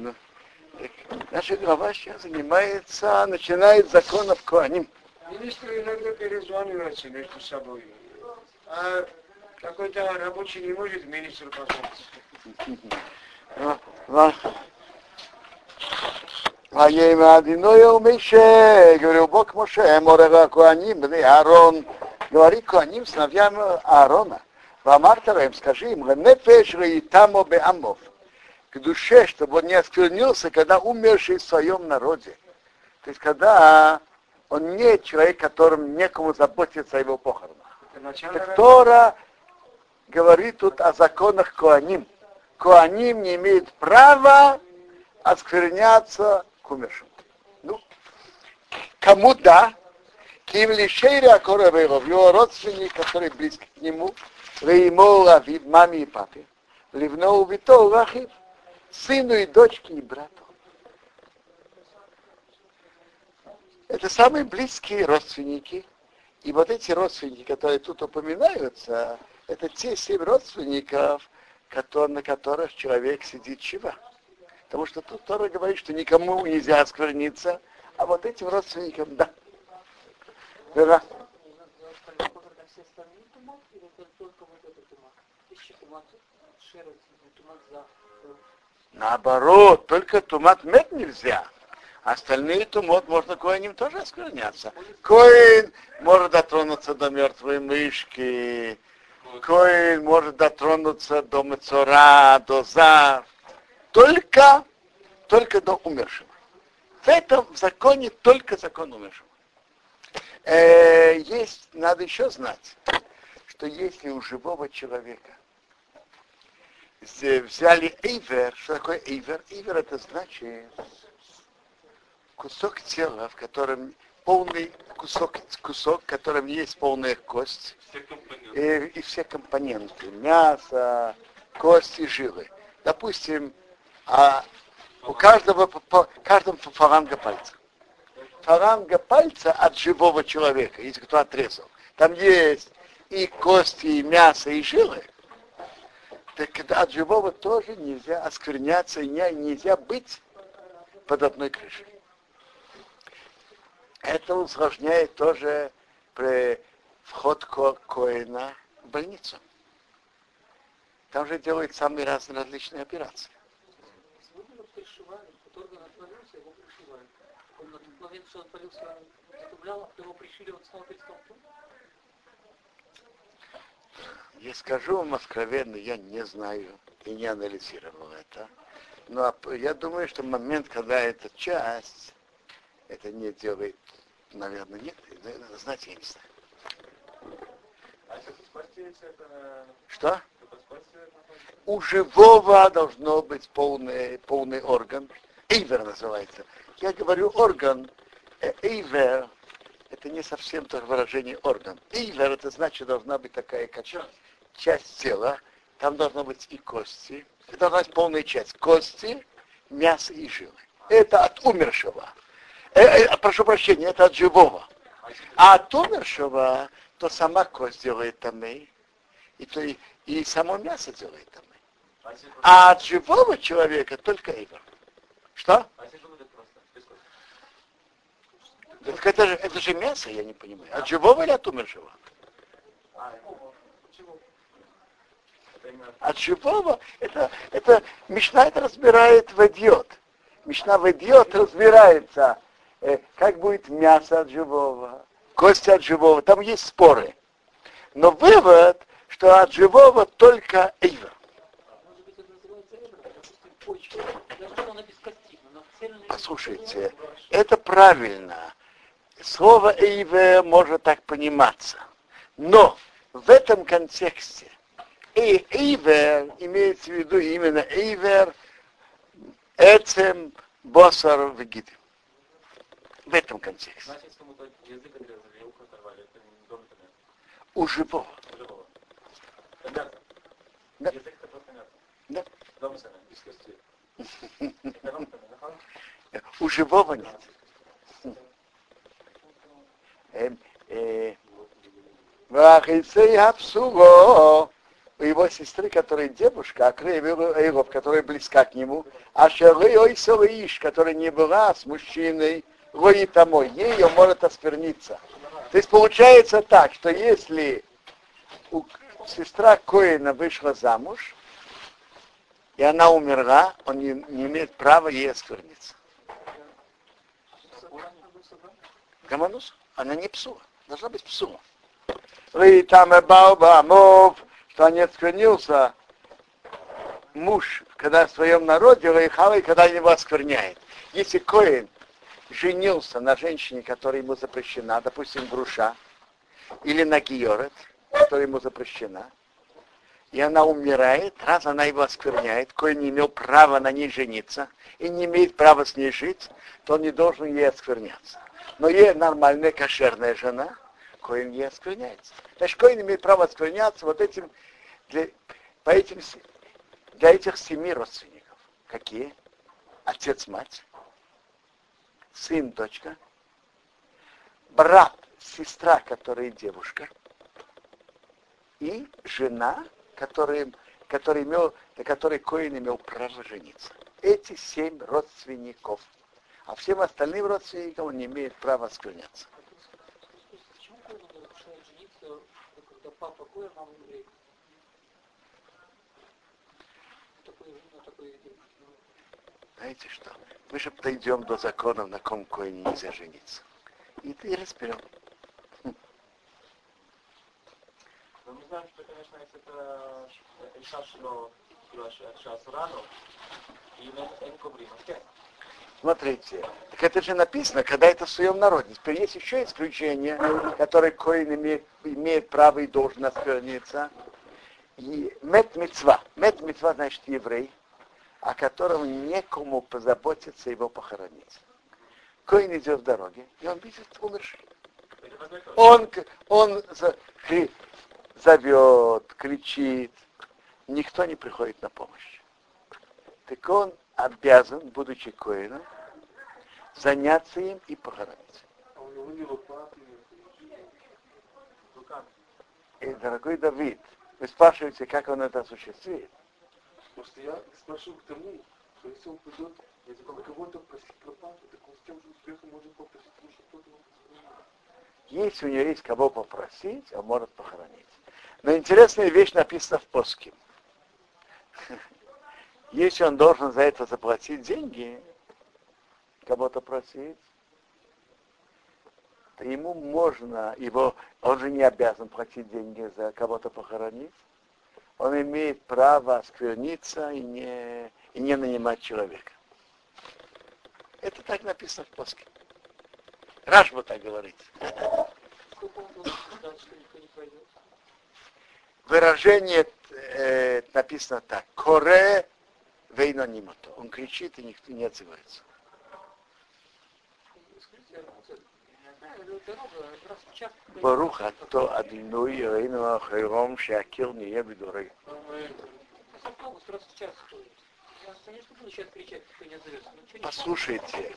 Ну, наша глава сейчас занимается, начинает законов Куаним. Министры иногда перезваниваются между собой. А какой-то рабочий не может министру позвонить. А я им одиное Мише, говорил Бог Моше, Морега Куаним, Аарон, говори Куаним сыновьям Аарона. Вамартара им скажи им, Нефеш и тамо беамов, к душе, чтобы он не осквернился, когда умерший в своем народе. То есть, когда он не человек, которым некому заботиться о его похоронах. Так Тора говорит тут о законах Коаним. Коаним не имеет права оскверняться к умершим. Ну, кому да? Ким лишейре акорабейров, его родственник, который близко к нему, Веймо Равив, маме и папе, Ливноу Вито Рахив, сыну и дочке и брату. Это самые близкие родственники. И вот эти родственники, которые тут упоминаются, это те семь родственников, на которых человек сидит чива. Потому что тут Тора говорит, что никому нельзя оскверниться, а вот этим родственникам да. Да. Наоборот, только тумат мед нельзя. Остальные тумот можно коиним тоже оскверняться. Коин может дотронуться до мертвой мышки, коин может дотронуться до мецора, до зар. Только, только до умершего. В этом законе только закон умершего. Э, есть, надо еще знать, что если у живого человека взяли эйвер, что такое эйвер? Эйвер это значит кусок тела, в котором полный кусок, кусок, в котором есть полная кость и, и все компоненты, мясо, кости, жилы. Допустим, а у каждого по, каждому фаланга пальца. Фаланга пальца от живого человека, если кто отрезал. Там есть и кости, и мясо, и жилы. Так от живого тоже нельзя оскверняться, нельзя быть под одной крышей. Это усложняет тоже при вход ко Коина в больницу. Там же делают самые разные различные операции. Он на тот момент, что он полился, его пришили, он снова перестал Я скажу вам откровенно, я не знаю и не анализировал это. Но я думаю, что момент, когда эта часть, это не делает, наверное, нет, знаете, я не знаю. Что? У живого должно быть полный, полный орган. Эйвер называется. Я говорю орган. Э, эйвер это не совсем то выражение орган. Эйвер это значит должна быть такая кача, часть тела. Там должна быть и кости. Это должна быть полная часть. Кости, мясо и жилы. Это от умершего. Э, э, прошу прощения, это от живого. А от умершего то сама кость делает тамей, и, то и, и само мясо делает тамей. А от живого человека только эйвер. Что? Так это же, это же мясо, я не понимаю. От живого или от умершего? От живого, это, это Мишна это разбирает в идиот. Мишна в идиот разбирается, э, как будет мясо от живого, кости от живого. Там есть споры. Но вывод, что от живого только эйвер. Послушайте, это правильно. Слово эйвер может так пониматься. Но в этом контексте и эйвер имеется в виду именно эйвер, эцем, босар, вегиды. В этом контексте. У живого. Да. Да. Да. У живого нет. Вахисей хапсуго, у его сестры, которая девушка, а Крейвов, которая близка к нему, а Шерлы Иш, которая не была с мужчиной, Лои тому, ее может оскверниться. То есть получается так, что если у, сестра Коина вышла замуж, и она умерла, он не, не имеет права ей оскверниться. Гаманус? Она не псула. Должна быть псула. И там Баобамов, что не осквернился муж, когда в своем народе, и когда его оскверняет. Если Коин женился на женщине, которая ему запрещена, допустим, груша, или на гиорет, которая ему запрещена, и она умирает, раз она его оскверняет, кой не имел права на ней жениться и не имеет права с ней жить, то он не должен ей оскверняться. Но ей нормальная кошерная жена, коин ей оскверняется. Значит, коин имеет право оскверняться вот этим, для, по этим, для этих семи родственников. Какие? Отец, мать, сын, дочка, брат, сестра, которая девушка, и жена, которая, который имел, на которой Коин имел право жениться. Эти семь родственников А всем остальным родственникам он не имеет права склоняться. Почему Коин разрешает жениться, когда папа Коин, мама еврейка? Знаете что? Мы же дойдем до законов, на ком Коине нельзя жениться. И ты разберем. Но мы знаем, что, конечно, если это אישה שלו, כאילו אישה אסורה לו, אם אין קוברים, אז כן. Смотрите, так это же написано, когда это в своем народе. Теперь есть еще исключение, которое коин имеет, имеет право и должен оскверниться. И мет мецва. Мет мецва значит еврей, о котором некому позаботиться его похоронить. Коин идет в дороге, и он видит умерший. Он, он зовет, кричит, никто не приходит на помощь. Так он обязан, будучи коином, заняться им и похоронить. И, дорогой Давид, вы спрашиваете, как он это осуществит? Просто я спрашиваю к тому, что если он придет, если он кого-то просить пропаду, так он с тем же успехом может попросить, что кто-то Если у него есть кого попросить, он может похоронить. Но интересная вещь написана в Поске. Если он должен за это заплатить деньги, кого-то просить, то ему можно, его, он же не обязан платить деньги за кого-то похоронить. Он имеет право оскверниться и не, и не нанимать человека. Это так написано в Поске. Рашба так говорит. Выражение э, написано так. Коре Вейна Нимато. Он кричит, и никто не отзывается. Баруха а то одной Рейна Хайром Шакил не ебидуры. Послушайте,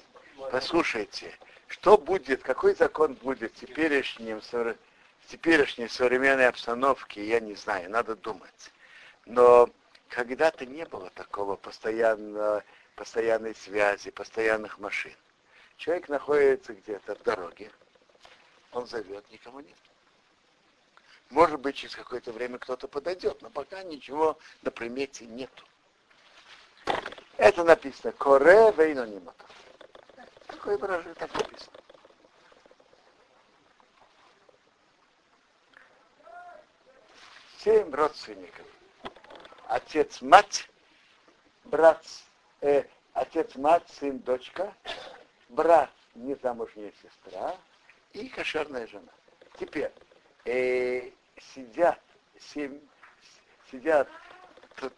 послушайте, что будет, какой закон будет в теперешнем, в теперешней современной обстановке, я не знаю, надо думать. Но когда-то не было такого постоянно, постоянной связи, постоянных машин. Человек находится где-то в дороге, он зовет, никому нет. Может быть, через какое-то время кто-то подойдет, но пока ничего на примете нету. Это написано Коре Вейнонимата. Такое выражение так написано. Семь родственников. Отец, мать, брат, э, отец, мать, сын, дочка, брат, незамужняя сестра и кошерная жена. Теперь э, сидят, семь, сидят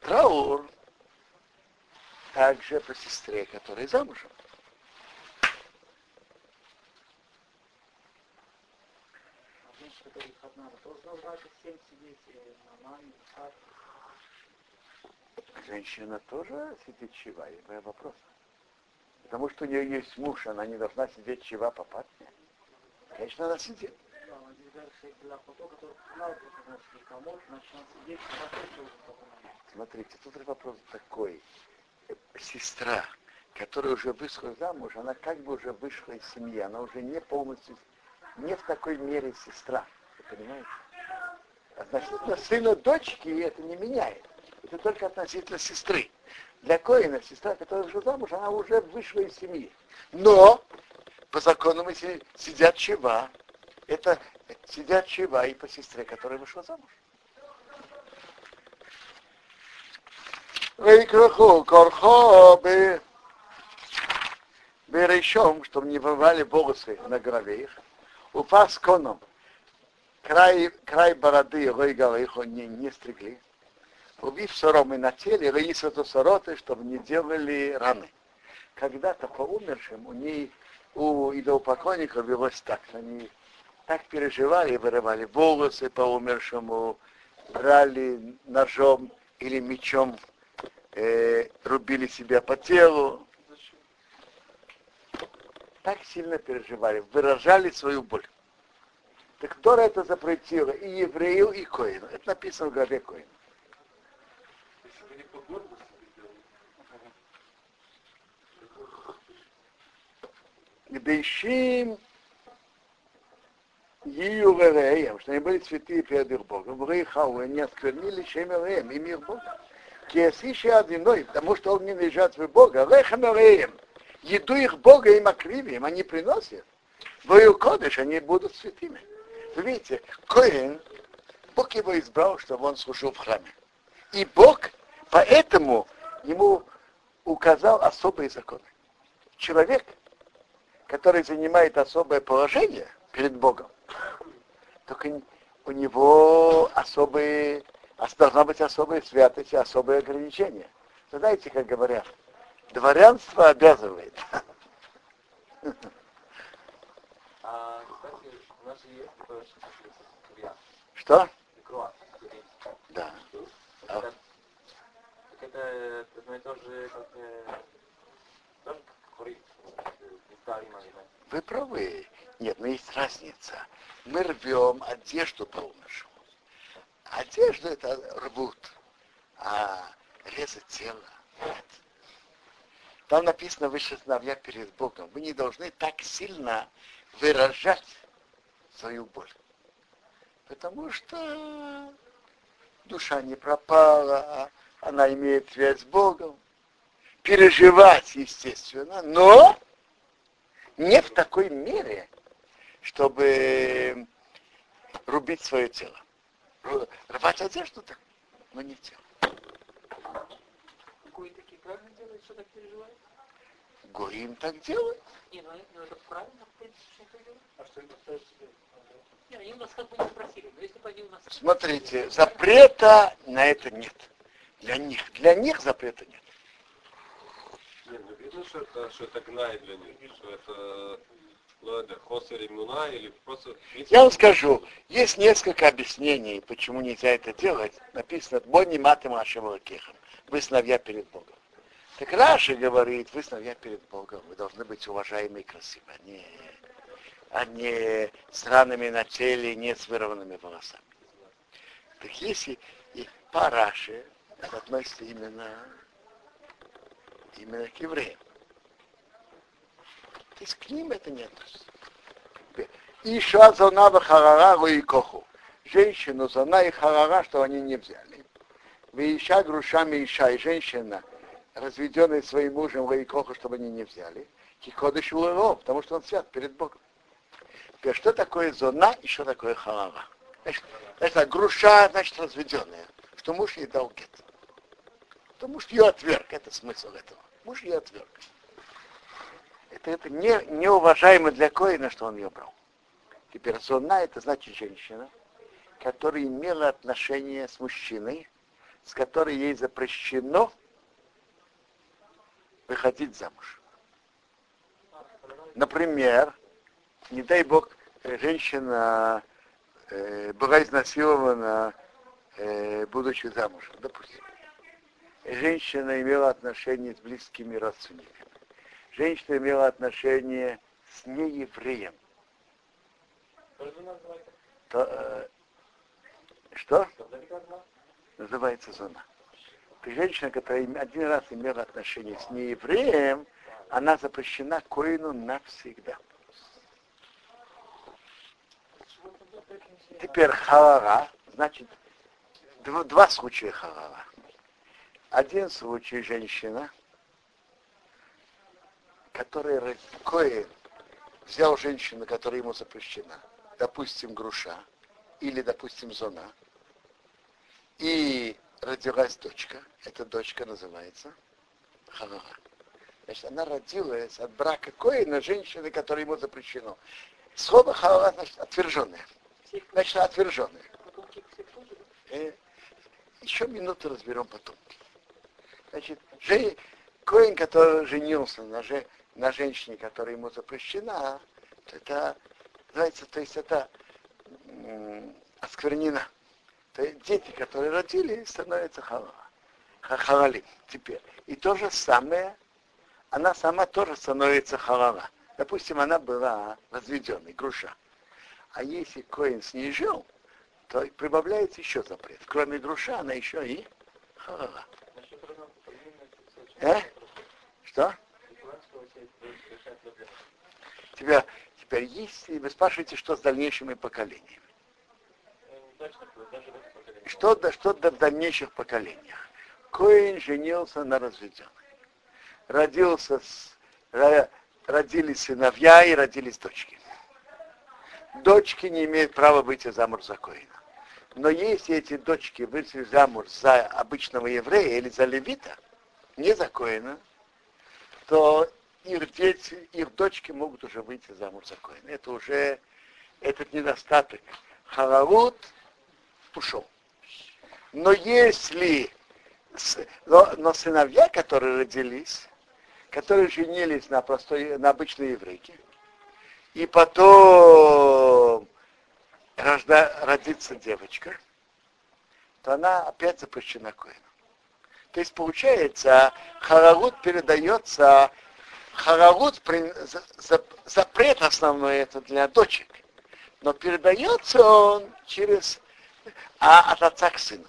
траур также по сестре, которая замужем. Женщина тоже сидит чива, и вопрос. Потому что у нее есть муж, она не должна сидеть чива попасть. Конечно, она сидит. Смотрите, тут вопрос такой. Сестра, которая уже вышла замуж, она как бы уже вышла из семьи, она уже не полностью, не в такой мере сестра. Вы понимаете? Относительно сына дочки это не меняет. Это только относительно сестры. Для Коина сестра, которая вышла замуж, она уже вышла из семьи. Но по закону мы сидят чева. Это сидят чева и по сестре, которая вышла замуж. Вейкраху корхо бы берешом, чтобы не вырвали волосы на голове их. Упас коном. Край, край бороды Ройгала их не, не стригли. Убив соромы на теле, Раисату сороты, чтобы не делали раны. Когда-то по умершим у ней, у идолопоклонников велось так, они так переживали, вырывали волосы по умершему, брали ножом или мечом, э, рубили себя по телу. Так сильно переживали, выражали свою боль. Так кто это запретил? И еврею, и Коину. Это написано в главе Коину. Гдейшим Ию Вереем, что они были святые перед их Богом. Врейхау, не осквернили Шемереем, и мир Бога. Киасиши одиной, потому что он не лежат в Бога. Рехамереем, еду их Бога им окривием, они приносят. Вою кодыш, они будут святыми. Вы видите, Коин, Бог его избрал, чтобы он служил в храме. И Бог поэтому ему указал особые законы. Человек, который занимает особое положение перед Богом, только у него особые, должна быть особая святость и особые ограничения. Вы знаете, как говорят, дворянство обязывает. А, кстати, у нас же есть Что? Да. А. Так это одно и то же, как тоже курить. Вы правы. Нет, но есть разница. Мы рвем одежду по умершему. Одежду это рвут, а резать тело нет. Там написано выше сыновья перед Богом. Вы не должны так сильно выражать свою боль. Потому что душа не пропала, она имеет связь с Богом. Переживать, естественно, но не в такой мере, чтобы рубить свое тело. Рвать одежду так, но не тело. Гои такие правильно делают, что так переживают? Гоим так делают. Не, ну, ну это правильно, в принципе, что делают. А что это ставит себе? Не, они у нас как бы не спросили, но если бы они у нас... Смотрите, запрета на это нет. Для них. Для них запрета нет. Нет, ну видно, что это, что это гнай для них, что это ну, это хосер иммуна или просто... Я вам скажу, есть несколько объяснений, почему нельзя это делать. Написано «Бонни матем Ашемалакехам». Вы сыновья перед Богом. Так Раши говорит, вы сыновья перед Богом, вы должны быть уважаемы и красивы, а не, а не с ранами на теле, не с вырванными волосами. Так если и по Раши, относится именно, именно к евреям. То есть к ним это не относится. Иша зона харара и коху. Женщину зона и харара, что они не взяли. Вы иша грушами иша, и женщина, разведенная своим мужем Лаикоха, чтобы они не взяли. Кикодыш улыров, потому что он свят перед Богом. Теперь, что такое зона и что такое харара? Значит, это груша, значит, разведенная, что муж ей дал гет. То муж ее отверг, это смысл этого. Муж ее отверг. Это, это не, неуважаемо для Коина, что он ее брал. Теперь зона это значит женщина, которая имела отношение с мужчиной, с которой ей запрещено выходить замуж. Например, не дай бог, женщина э, была изнасилована, э, будучи замужем, допустим женщина имела отношение с близкими родственниками. Женщина имела отношение с неевреем. То, э, что? Называется зона. Ты женщина, которая один раз имела отношение с неевреем, она запрещена коину навсегда. Теперь халара, значит, дв- два случая халара. Один случай женщина, которая ро- коин взял женщину, которая ему запрещена, допустим, груша, или, допустим, зона, и родилась дочка, эта дочка называется халара. Значит, она родилась от брака коина женщины, которая ему запрещено. Слово халала значит отверженная. Значит, отверженная. потомки? Э, еще минуту разберем потом. Значит, жен... Коин, который женился на, же... на женщине, которая ему запрещена, это называется, то есть это м, осквернена. То есть дети, которые родились, становятся халала. Ха- Халалим теперь. И то же самое, она сама тоже становится халала. Допустим, она была разведенной, груша. А если коин с ней жил, то прибавляется еще запрет. Кроме груша, она еще и халала. Насчет разного поведения, Э? Что? Тебя, теперь если вы спрашиваете, что с дальнейшими поколениями. Что, да, что да в дальнейших поколениях? Коин женился на разведенной. Родился с, ро- родились сыновья и родились дочки. Дочки не имеют права выйти замуж за Коина. Но если эти дочки вышли замуж за обычного еврея или за левита, не за Коина, то их дети, их дочки могут уже выйти замуж за Коина. Это уже этот недостаток. Харарут ушел. Но если но, но сыновья, которые родились, которые женились на простой, на обычной еврейке, и потом рожда, родится девочка, то она опять запрещена коину. То есть получается, харарут передается, харарут, запрет основной это для дочек, но передается он через, а, от отца к сыну.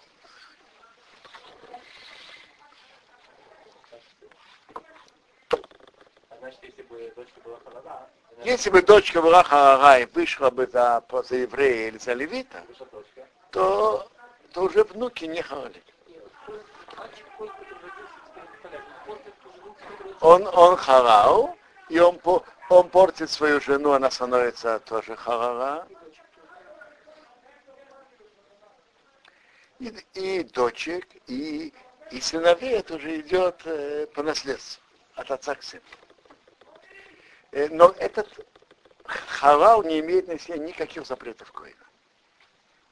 Если бы дочка была харара и вышла бы за, за еврея или за левита, то, то уже внуки не харали. Он, он харал, и он, он портит свою жену, она становится тоже харара. И, и дочек, и, и сыновей это уже идет э, по наследству, от отца к сыну. Э, но этот халал не имеет на себе никаких запретов коина.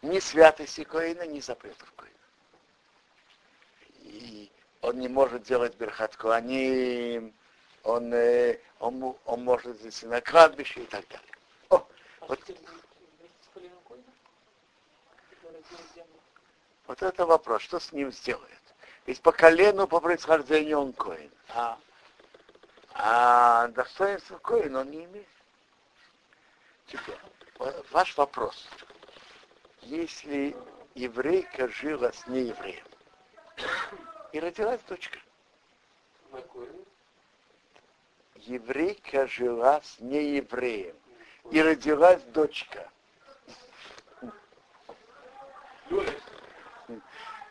Ни святости коина, ни запретов коина. Он не может делать берхат коаним, он, э, он, му- он может здесь и на кладбище и так далее. О, А вот, вот это вопрос, что с ним сделает? Ведь по колену, по происхождению он коин. А, а достоинство коин он не имеет. Теперь, ва- ваш вопрос. Если еврейка жила с неевреем, и родилась дочка, еврейка жила с неевреем, и родилась дочка.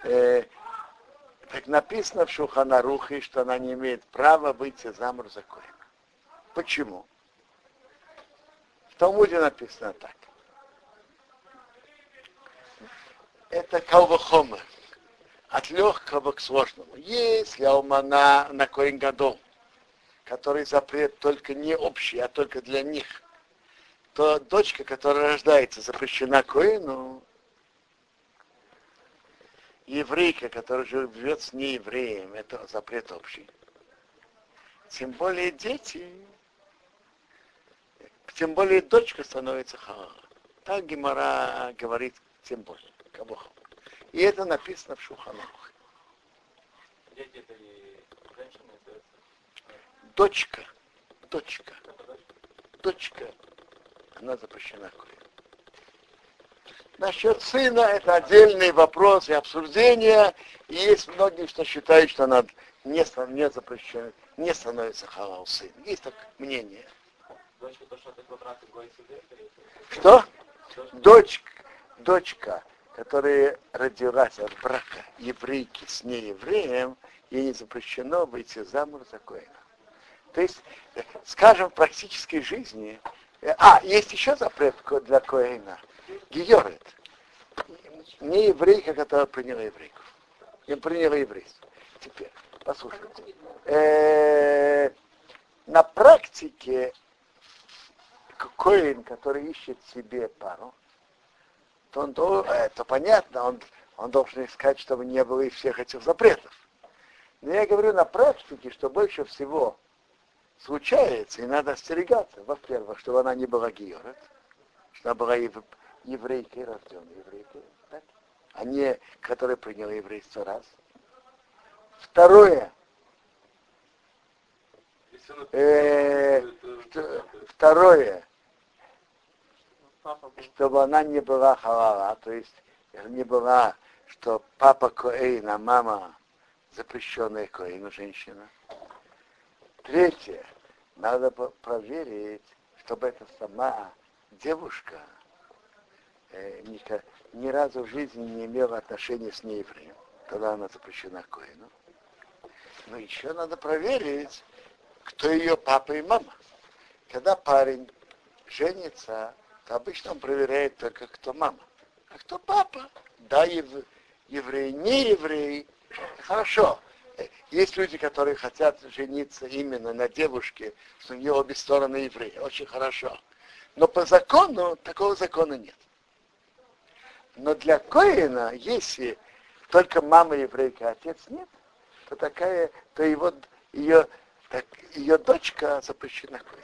Э, так написано в Шуханарухе, что она не имеет права выйти замуж за Коина. Почему? В Талмуде написано так. Это калвахома. От легкого к сложному. Если алмана на Коин Гадол, который запрет только не общий, а только для них, то дочка, которая рождается, запрещена Коину, еврейка, которая живет с неевреем, это запрет общий. Тем более дети, тем более дочка становится халала. Так Гемора говорит тем более. Кабухал. И это написано в Шуханах. Дочка, дочка, дочка. она запрещена коину. Насчет сына это отдельный вопрос и обсуждение. И есть многие, что считают, что она не, не запрещена, не становится халал сын. Есть так мнение. Что? Дочка, дочка, которая родилась от брака еврейки с неевреем, ей не запрещено выйти замуж за Коэна. То есть, э, скажем, в практической жизни, э, а, есть еще запрет для Коэна, Гиорет, не еврейка, которая приняла еврейку, не приняла еврейство. Теперь, послушайте, Э, на практике Коин, который ищет себе пару, то, он, дол- э, то понятно, он, он должен искать, чтобы не было и всех этих запретов. Но я говорю на практике, что больше всего случается, и надо остерегаться. Во-первых, чтобы она не была георет, что она была ев- еврейкой, рожденной еврейкой, так? а не которая приняла еврейство раз. Второе, Э, что- это- второе. Чтобы она не была халала, то есть не была, что папа Коэйн, а мама запрещенная Коэйну женщина. Третье, надо проверить, чтобы эта сама девушка э, ни разу в жизни не имела отношения с неевреем. Тогда она запрещена Коэну. Но еще надо проверить, кто ее папа и мама. Когда парень женится, то обычно он проверяет только, кто мама. А кто папа? Да, ев- еврей, не еврей. Хорошо. Э, Есть люди, которые хотят жениться именно на девушке, что у нее обе стороны евреи. Очень хорошо. Но по закону такого закона нет. Но для Коина, если только мама еврейка, а отец нет, то такая, то его, ее, так, ее дочка запрещена Коину.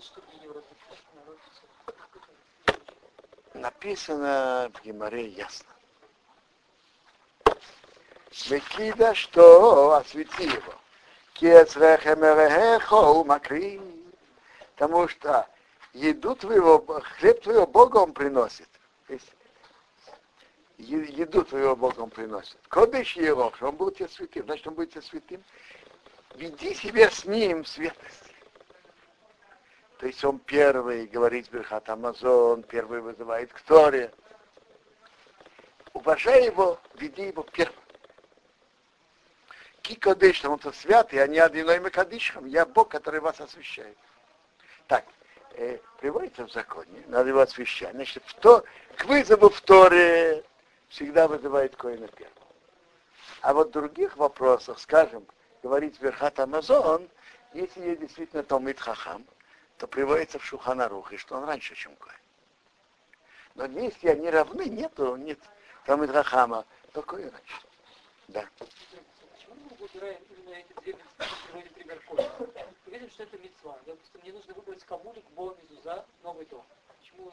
Что написано в Гимаре ясно. Векида, что освети его. Макри. Потому что еду твоего, хлеб твоего Бога он приносит. То есть еду твоего Бога он приносит. Кодыш его, он будет тебе святым. Значит, он будет тебе святым. Веди себя с ним в святости. То есть он первый говорит Берхат Амазон, первый вызывает к Торе. Уважай его, веди его первым. Кикодыш, он то святый, а не одиной Макадишем. Я Бог, который вас освящает. Так, э, приводится в законе, надо его освящать. Значит, в то, к вызову в Торе всегда вызывает Коина первым. А вот в других вопросах, скажем, говорить Верхат Амазон, если есть действительно Талмит Хахам, то приводится в Шуханарухе, что он раньше, чем Коин. Но если они равны, нету, нет Талмит Хахама, то Коин раньше. Да. Видим, что это митцва. Допустим, мне нужно выбрать Кабулик, Бо, Мезуза, Новый дом. Почему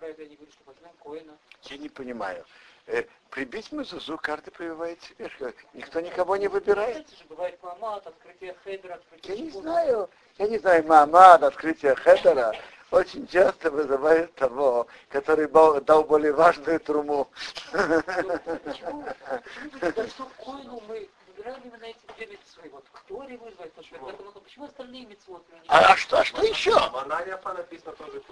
про это я не говорю, что возьмем Коина? Я не понимаю. Э, прибить мезузу, карты прививает себе. что Никто никого не выбирает. Знаете же, бывает мамат, открытие хедера, открытие Я не знаю. Я не знаю, Мамад, открытие Хедера очень часто вызывает того, который дал более важную труму. Почему? Мы именно эти две митцвы? Вот кто это много. Почему остальные не А, а что, а что еще? Мананяфа написано тоже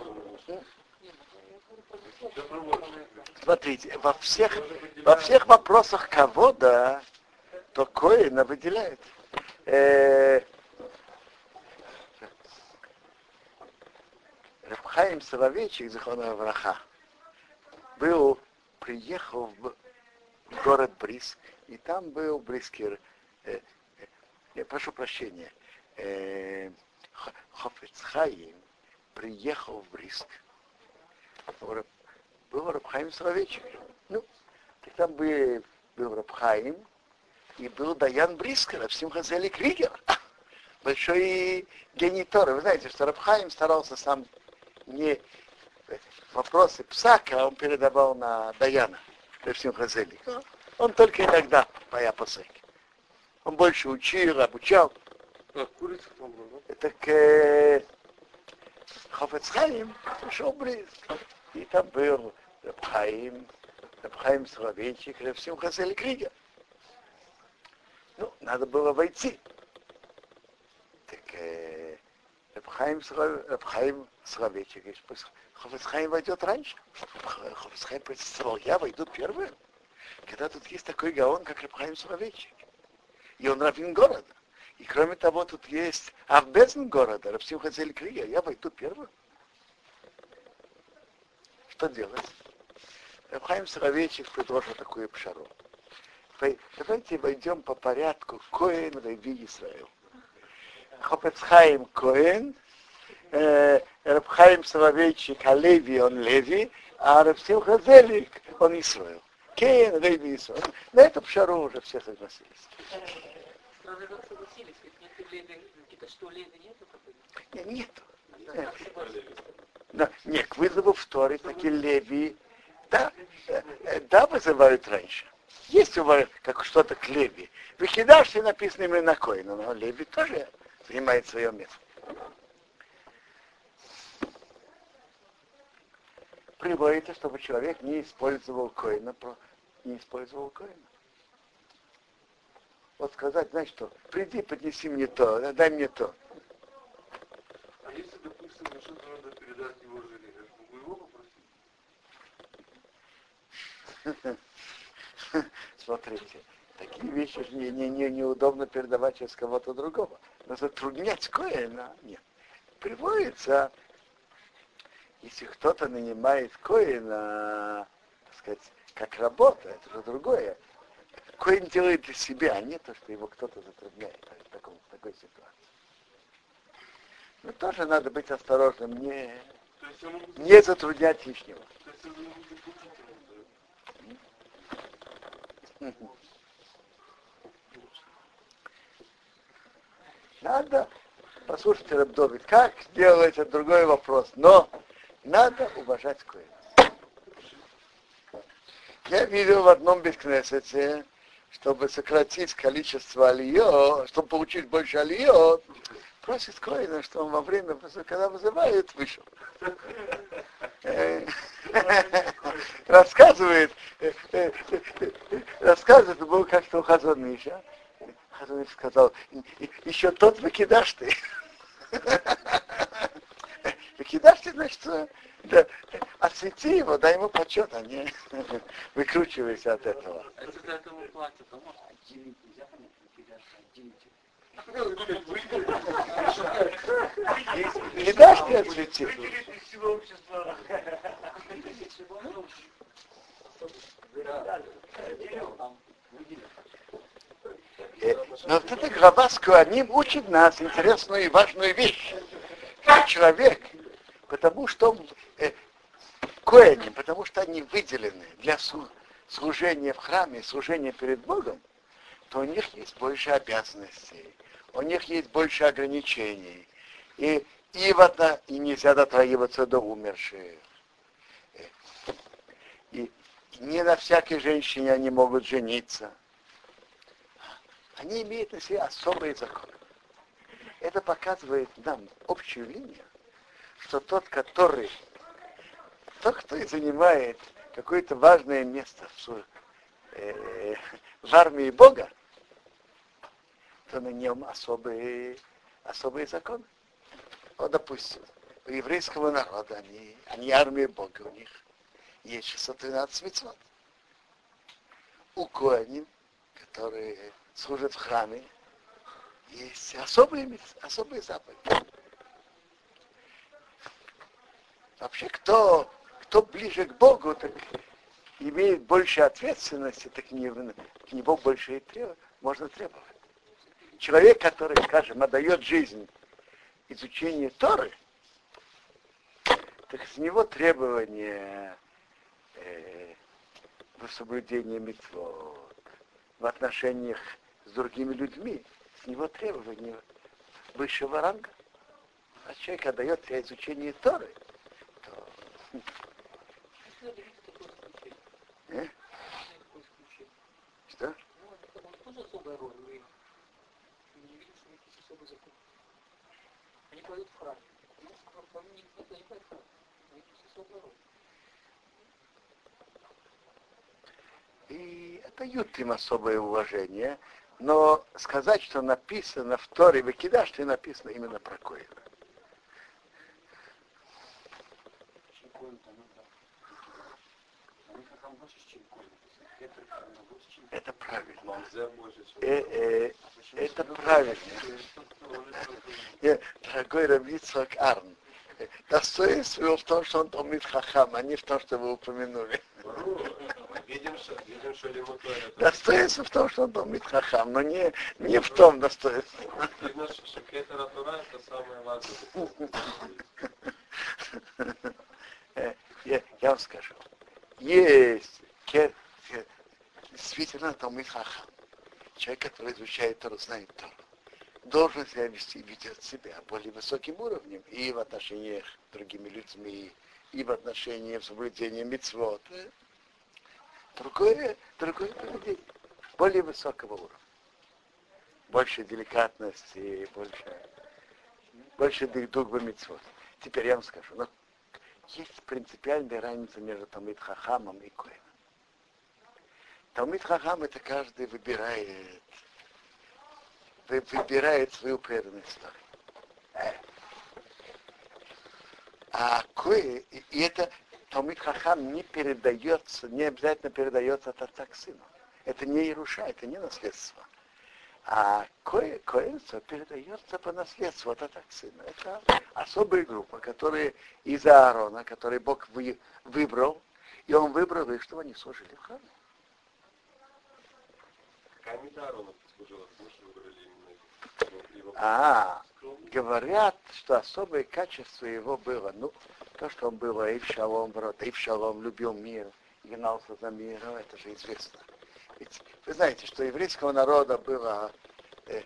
Смотрите, во всех, во всех вопросах кого-то, то Коина выделяет. Э, Рабхаим Соловейчик, Захонова Враха, был, приехал в город Бриск, и там был Брискер, э, э, прошу прощения, э, Хофецхаим приехал в Бриск. Был Рабхаим Соловейчик. Ну, там был, был Рабхаим, и был Даян Брискер, Авсим Хазели Кригер. Большой гений Торы. Вы знаете, что Рабхаим старался сам не вопросы псака, он передавал на Даяна. Рабсим Хазели. Он только иногда по посылке. Он больше учил, обучал. А, курица там была, да? Так э, Хофецхайм пришел Бриск. И там был Рабхаим, Рабхаим Соловейчик, Рабсим Хазель Кригер. Ну, надо было войти. Так э, Рабхаим, Рабхаим Соловейчик говорит, пусть Хофицхайм войдет раньше. Хофицхайм протестовал, я войду первым. Когда тут есть такой гаон, как Рабхаим Соловейчик. И он раввин города. И кроме того, тут есть Авбезн города, Рабсим Хазель Крия, я войду первым. Что делать? Рабхаим Соловейчик предложил такую пшару. Давайте войдем по порядку Коэн Рави Исраил. Хопецхайм Коэн, э, Рабхаим Соловейчик, а Леви он Леви, а Рабсим Хазелик он Исраил. Кейн, Леви Исраил. На эту пшару уже все согласились. Как согласились, ведь нет леви, какие-то что леви нету? Нет, нету. Да, нет, к вызову в Торе таки Леви, да, э, да, вызывают раньше. Есть у вас как что-то к Леви. Выкидашь, и написано именно Коина, но Леви тоже занимает свое место. Приводится, чтобы человек не использовал Коина, не использовал Коина. Вот сказать, знаешь что, приди, поднеси мне то, дай мне то. А если, допустим, мне что-то надо передать его жене, я могу его попросить? Смотрите, такие вещи же не, не, не, неудобно передавать через кого-то другого. Но затруднять Коина нет. Приводится, если кто-то нанимает Коина, так сказать, как работа, это же другое. Коин делает для себя, а не то, что его кто-то затрудняет в, таком, в такой ситуации. Но тоже надо быть осторожным, не, не затруднять лишнего. Надо, послушайте, Рабдовид, как сделать, это другой вопрос, но надо уважать Коина. Я видел в одном бескнесете, чтобы сократить количество алиё, чтобы получить больше алиё, просит Коина, что он во время, когда вызывает, вышел. Э, Рассказывает, э, э, рассказывает, был как-то у Хазаныша. Хазаныш сказал, «И- еще тот выкидашь ты. Выкидашь ты, значит, да, освети его, дай ему почет, а не выкручивайся от этого. Это за этого платят, а может? Не дашь освети. Э, Но вот эта глава с Куаним учит нас интересную и важную вещь. Что человек, потому что он, э, Коэни, потому что они выделены для слу- служения в храме, служения перед Богом, то у них есть больше обязанностей, у них есть больше ограничений. И, и, на- и нельзя дотрагиваться до умерших. И не на всякой женщине они могут жениться. Они имеют на себе особые законы. Это показывает нам общую линию, что тот, который, тот, кто и занимает какое-то важное место в, э, в армии Бога, то на нем особые, особые законы. Вот, допустим, у еврейского народа, они, они армия Бога, у них есть 613 митцвот. У Коаним, которые служат в храме, есть особые, особые заповеди. Вообще, кто, кто ближе к Богу, так имеет больше ответственности, так к него больше и треб- можно требовать. Человек, который, скажем, отдает жизнь изучению Торы, так с него требования э, в соблюдении митцвот, в отношениях с другими людьми, с него требования высшего ранга. А человек отдает для изучения Торы, то э, что? Ну, это особая роль. не поют в храме. Единственное, что они никто не поют в храме. Но их число народ. И это дают им особое уважение, но сказать, что написано в Торе Выкидаш, что написано именно про Коина. Чем Коин-то, ну да. Они как больше, чем Коин. Я это правильно. Э, э, это правильно. Э, дорогой Равицак Арн, достоинство его в том, что он Талмит Хахам, а не в том, что вы упомянули. Достоинство в том, что он Талмит Хахам, но не, не в том достоинство. Э, Я, я вам скажу. Есть действительно Талмит Хахам. Человек, который изучает Тору, знает Тору должен себя вести, ведет себя более высоким уровнем и в отношениях с другими людьми, и в отношении соблюдения митцвот. Э, Другое, другое поведение, более высокого уровня. Больше деликатности, больше, больше дугба митцвот. Теперь я вам скажу, но есть принципиальная разница между Талмит Хахамом и Коэном. Талмит Хахам это каждый выбирает вы- выбирает свою преданность Торе. А кое, и это Талмит Хахам не передается, не обязательно передается от отца к сыну. Это не Ируша, это не наследство. А кое, коэнство передается по наследству от отца к сыну. Это особая группа, которые из Аарона, который Бог вы, выбрал, и он выбрал их, чтобы они служили в храме. А, говорят, что особое качество его было, ну, то, что он был Эйв Шалом, врот, Эйв Шалом любил мир, гнался за миром, это же известно. Ведь вы знаете, что еврейского народа было, э,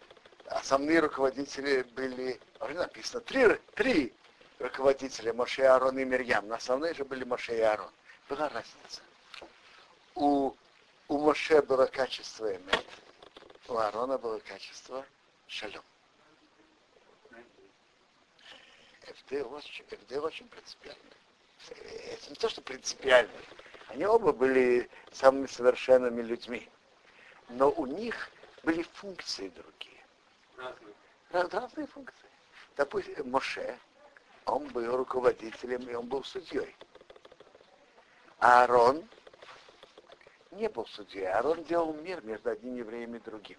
основные руководители были, уже написано, три, три руководителя, Моше, Аарон и Мирьям, но основные же были Моше и Аарон. Была разница. У, у Моше было качество Эмет, у Аарона было качество Шалом. ФД очень, ФД очень принципиально. Это не то, что принципиально. Они оба были самыми совершенными людьми. Но у них были функции другие. Раз- Разные функции. Допустим, Моше, он был руководителем, и он был судьей. А Аарон не был судьей. Аарон делал мир между одним евреем и другим.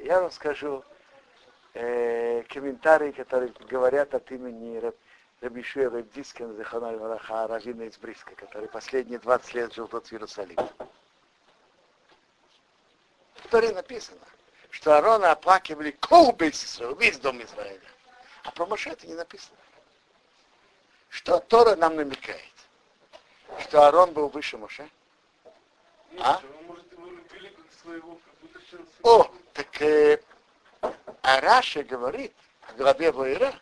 Я вам скажу, э, комментарии, которые говорят от имени Раб- Рабишуя Рабдискин Заханаль Вараха, раввина из Бриска, который последние 20 лет жил тут в Иерусалиме. В Торе написано, что Аарона оплакивали колбейс Израиля, весь дом Израиля. А про Моше это не написано. Что Тора нам намекает? Что Аарон был выше Моше? А? О, так э, а Раши говорит в главе Ваэра,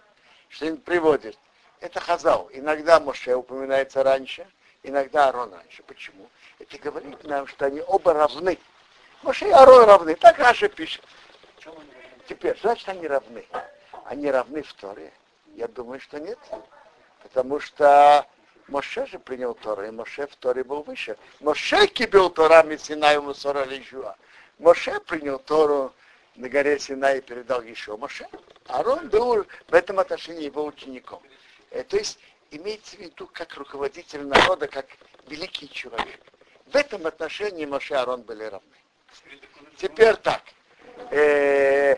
что он приводит. Это Хазал. Иногда Моше упоминается раньше, иногда Арон раньше. Почему? Это говорит нам, что они оба равны. Моше и Арон равны. Так Раши пишет. Теперь, значит, они равны. Они равны в Торе? Я думаю, что нет. Потому что Моше же принял Тору, и Моше в Торе был выше. משה קיבל תורה מסיני ומסרה ליהושע. Моше принял Тору на горе Синай и передал еще Моше. Арон был в этом отношении его учеником. Э, То есть имеется в виду как руководитель народа, как великий человек. В этом отношении Моше и Арон были равны. Теперь так. Э,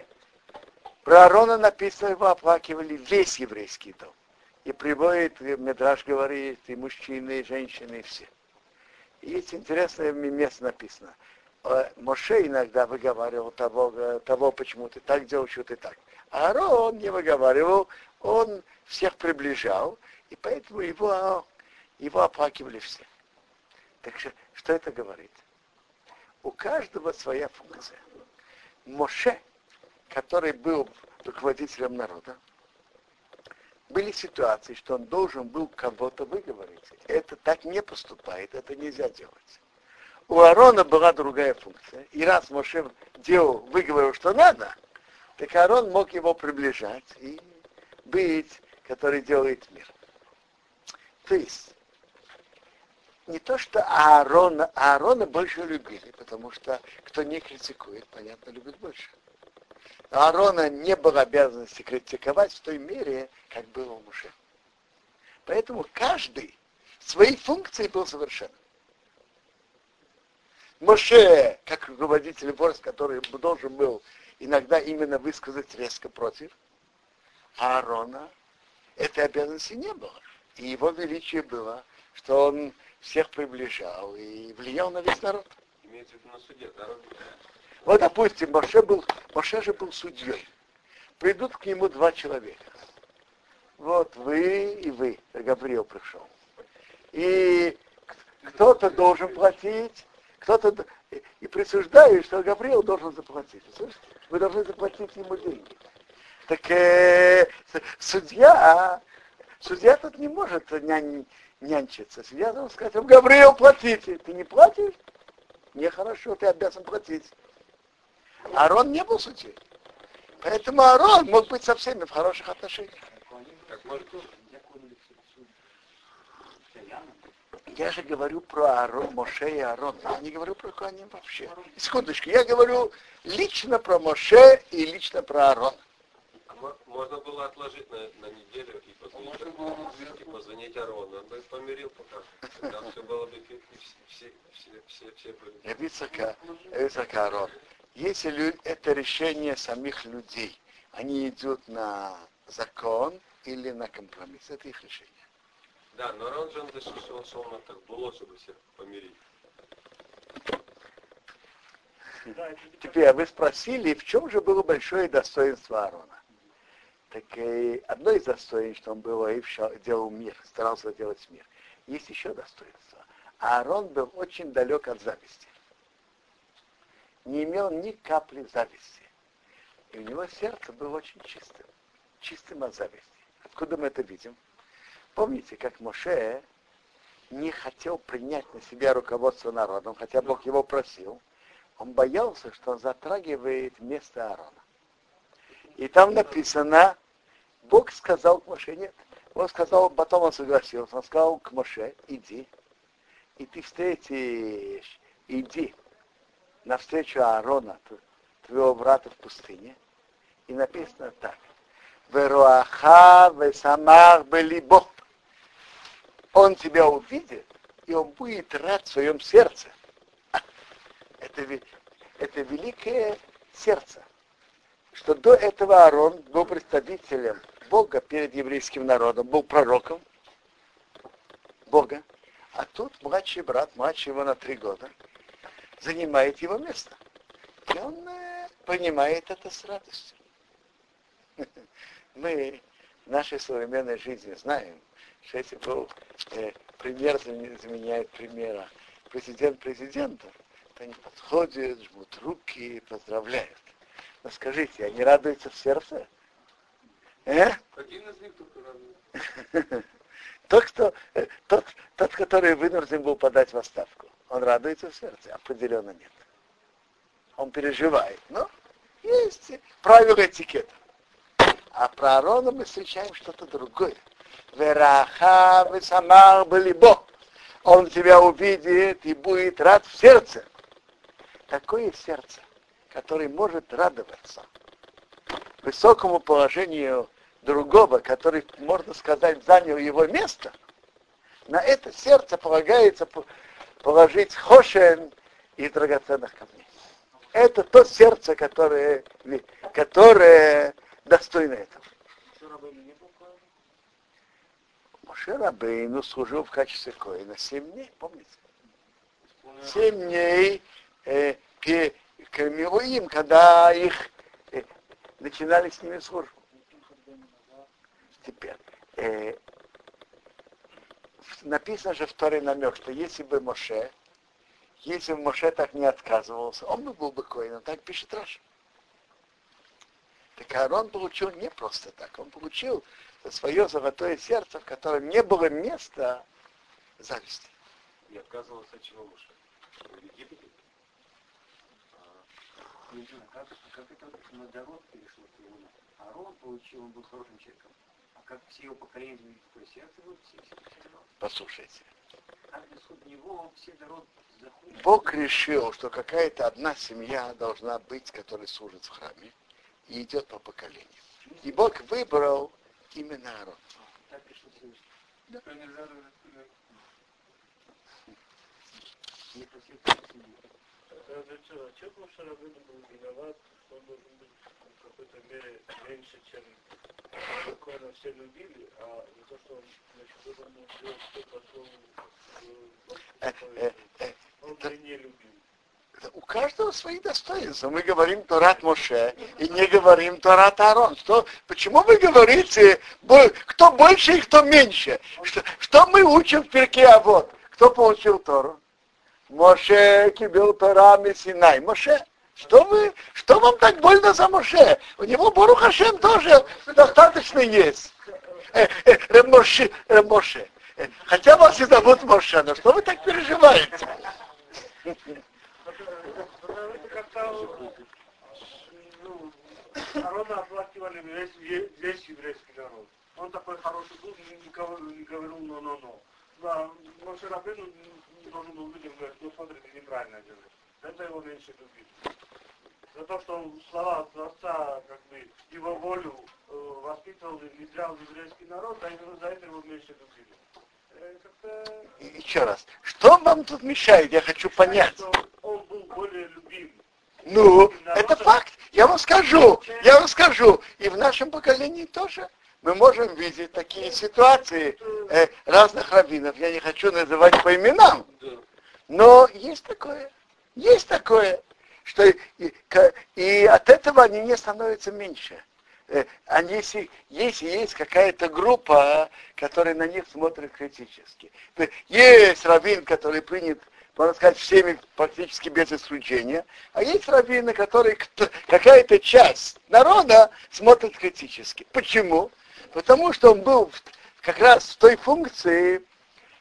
про Арона написано, его оплакивали весь еврейский дом. И приводит, Медраж говорит, и мужчины, и женщины, и все. И есть интересное место написано. Э, Моше иногда выговаривал того, э, того, почему ты так делал, что ты так. А Аарон не выговаривал, он всех приближал, и поэтому его, его оплакивали все. Так что, что это говорит? У каждого своя функция. Моше, который был руководителем народа, были ситуации, что он должен был кого-то выговорить. Это так не поступает, это нельзя делать. У Аарона была другая функция. И раз Моше делал, выговорил, что надо, так Аарон мог его приближать и быть, который делает мир. То есть, не то, что Аарона, Аарона больше любили, потому что кто не критикует, понятно, любит больше. Аарона не было обязанности критиковать в той мере, как было у Муше. Поэтому каждый своей функции был совершенным. Моше, как руководитель войск, который должен был иногда именно высказать резко против, а Аарона этой обязанности не было. И его величие было, что он всех приближал и влиял на весь народ. Имеется в виду на суде, да? Вот, допустим, Моше, был, Моше же был судьей. Придут к нему два человека. Вот вы и вы, Гавриил пришел. И кто-то должен платить, кто-то и присуждают, что Гавриил должен заплатить. Слышите? Вы должны заплатить ему деньги. Так э, судья, судья тут не может нянь, нянчиться. Судья должен сказать, Гавриил, платите. Ты не платишь? Нехорошо, ты обязан платить. Арон не был судьей. Поэтому Арон мог быть со всеми в хороших отношениях. Я же говорю про Арон, Моше и Арон. Я не говорю про Коаним вообще. Секундочку, я говорю лично про Моше и лично про Арон. А можно было отложить на, на неделю и позвонить, и позвонить Арону. Он бы помирил пока. Там все было бы все, все, все, все были. Я высоко, высоко Арон. Если это решение самих людей, они идут на закон или на компромисс, это их решение. Да, но Ранжан он шел на так было, чтобы всех помирить. Теперь а вы спросили, в чем же было большое достоинство Аарона? Так и одно из достоинств, что он был и делал мир, старался делать мир. Есть еще достоинство. Аарон был очень далек от зависти. Не имел ни капли зависти. И у него сердце было очень чистым. Чистым от зависти. Откуда мы это видим? Помните, как Моше не хотел принять на себя руководство народом, хотя Бог его просил. Он боялся, что он затрагивает место Аарона. И там написано, Бог сказал к Моше, нет. Он сказал, потом он согласился, он сказал к Моше, иди, и ты встретишь, иди навстречу Аарона, твоего брата в пустыне. И написано так. Веруаха весамар белибо он тебя увидит, и он будет рад в своем сердце. Это, это великое сердце. Что до этого Аарон был представителем Бога перед еврейским народом, был пророком Бога. А тут младший брат, младший его на три года, занимает его место. И он э, понимает это с радостью. Мы в нашей современной жизни знаем, что если был э, пример заменяет примера президент президента, то они подходят, жмут руки, поздравляют. Но скажите, они радуются в сердце? Э? Один из них только радуется. Тот, кто, э, тот, тот, который вынужден был подать в отставку, он радуется в сердце? Определенно нет. Он переживает. Но есть правила этикета. А про Аарона мы встречаем что-то другое. Вераха весамар балибо. Он тебя увидит и будет рад в сердце. Такое сердце, которое может радоваться высокому положению другого, который, можно сказать, занял его место, на это сердце полагается положить хошен и драгоценных камней. Это то сердце, которое, которое достойно этого. Моше Рабейну служил в качестве коина 7 дней, помните? 7 дней э, к Милуим, когда их э, начинали с ними службу. Теперь, э, написано же второй намек, что если бы Моше, если бы Моше так не отказывался, он бы был бы коином, так пишет Раша. Так Аарон получил не просто так, он получил свое золотое сердце, в котором не было места зависти. И отказывался от чего муж? В Египте? Знаю, как, как это народ перешло к нему. Аарон получил, он был хорошим человеком. А как все его поколения такое сердце, все. Послушайте. Бог решил, что какая-то одна семья должна быть, которая служит в храме и идет по поколению. И Бог выбрал именно Аарон. А что Моше Рабейну был виноват, что он должен быть в какой-то мере меньше, чем буквально все любили, а не то, что он значит, должен был сделать все по Э, своему э, э, Он же не любил. У каждого свои достоинства. Мы говорим Торат Моше и не говорим Торат Аарон. Что, почему вы говорите, кто больше и кто меньше? Что, что мы учим в перке А вот? Кто получил Тору? Моше кибил Тора Синай. Моше. Что вы, что вам так больно за Моше? У него Бору тоже достаточно есть. Э, э, э, Моше, э, Моше. Э, Хотя вас и зовут Моше, но что вы так переживаете? Арона оплакивали весь, ве- весь еврейский народ. Он такой хороший был, никого не говорил но-но-но. Да, Моше Рабейну должен был людям говорить, ну смотрите, неправильно делаешь. Это его меньше любили. За то, что он слова Творца, как бы, его волю э, воспитывал и внедрял в еврейский народ, а именно за это его меньше любили. Э, как-то Еще раз. Что вам тут мешает? Я хочу понять. что он был более любим. Ну, это факт. Я вам скажу. Я вам скажу. И в нашем поколении тоже мы можем видеть такие ситуации э, разных раввинов. Я не хочу называть по именам. Но есть такое. Есть такое. Что и, и от этого они не становятся меньше. Э, Они, если, если есть какая-то группа, которая на них смотрит критически. Есть раввин, который принят, можно сказать, всеми практически без исключения, а есть раввины, которые какая-то часть народа смотрит критически. Почему? Потому что он был как раз в той функции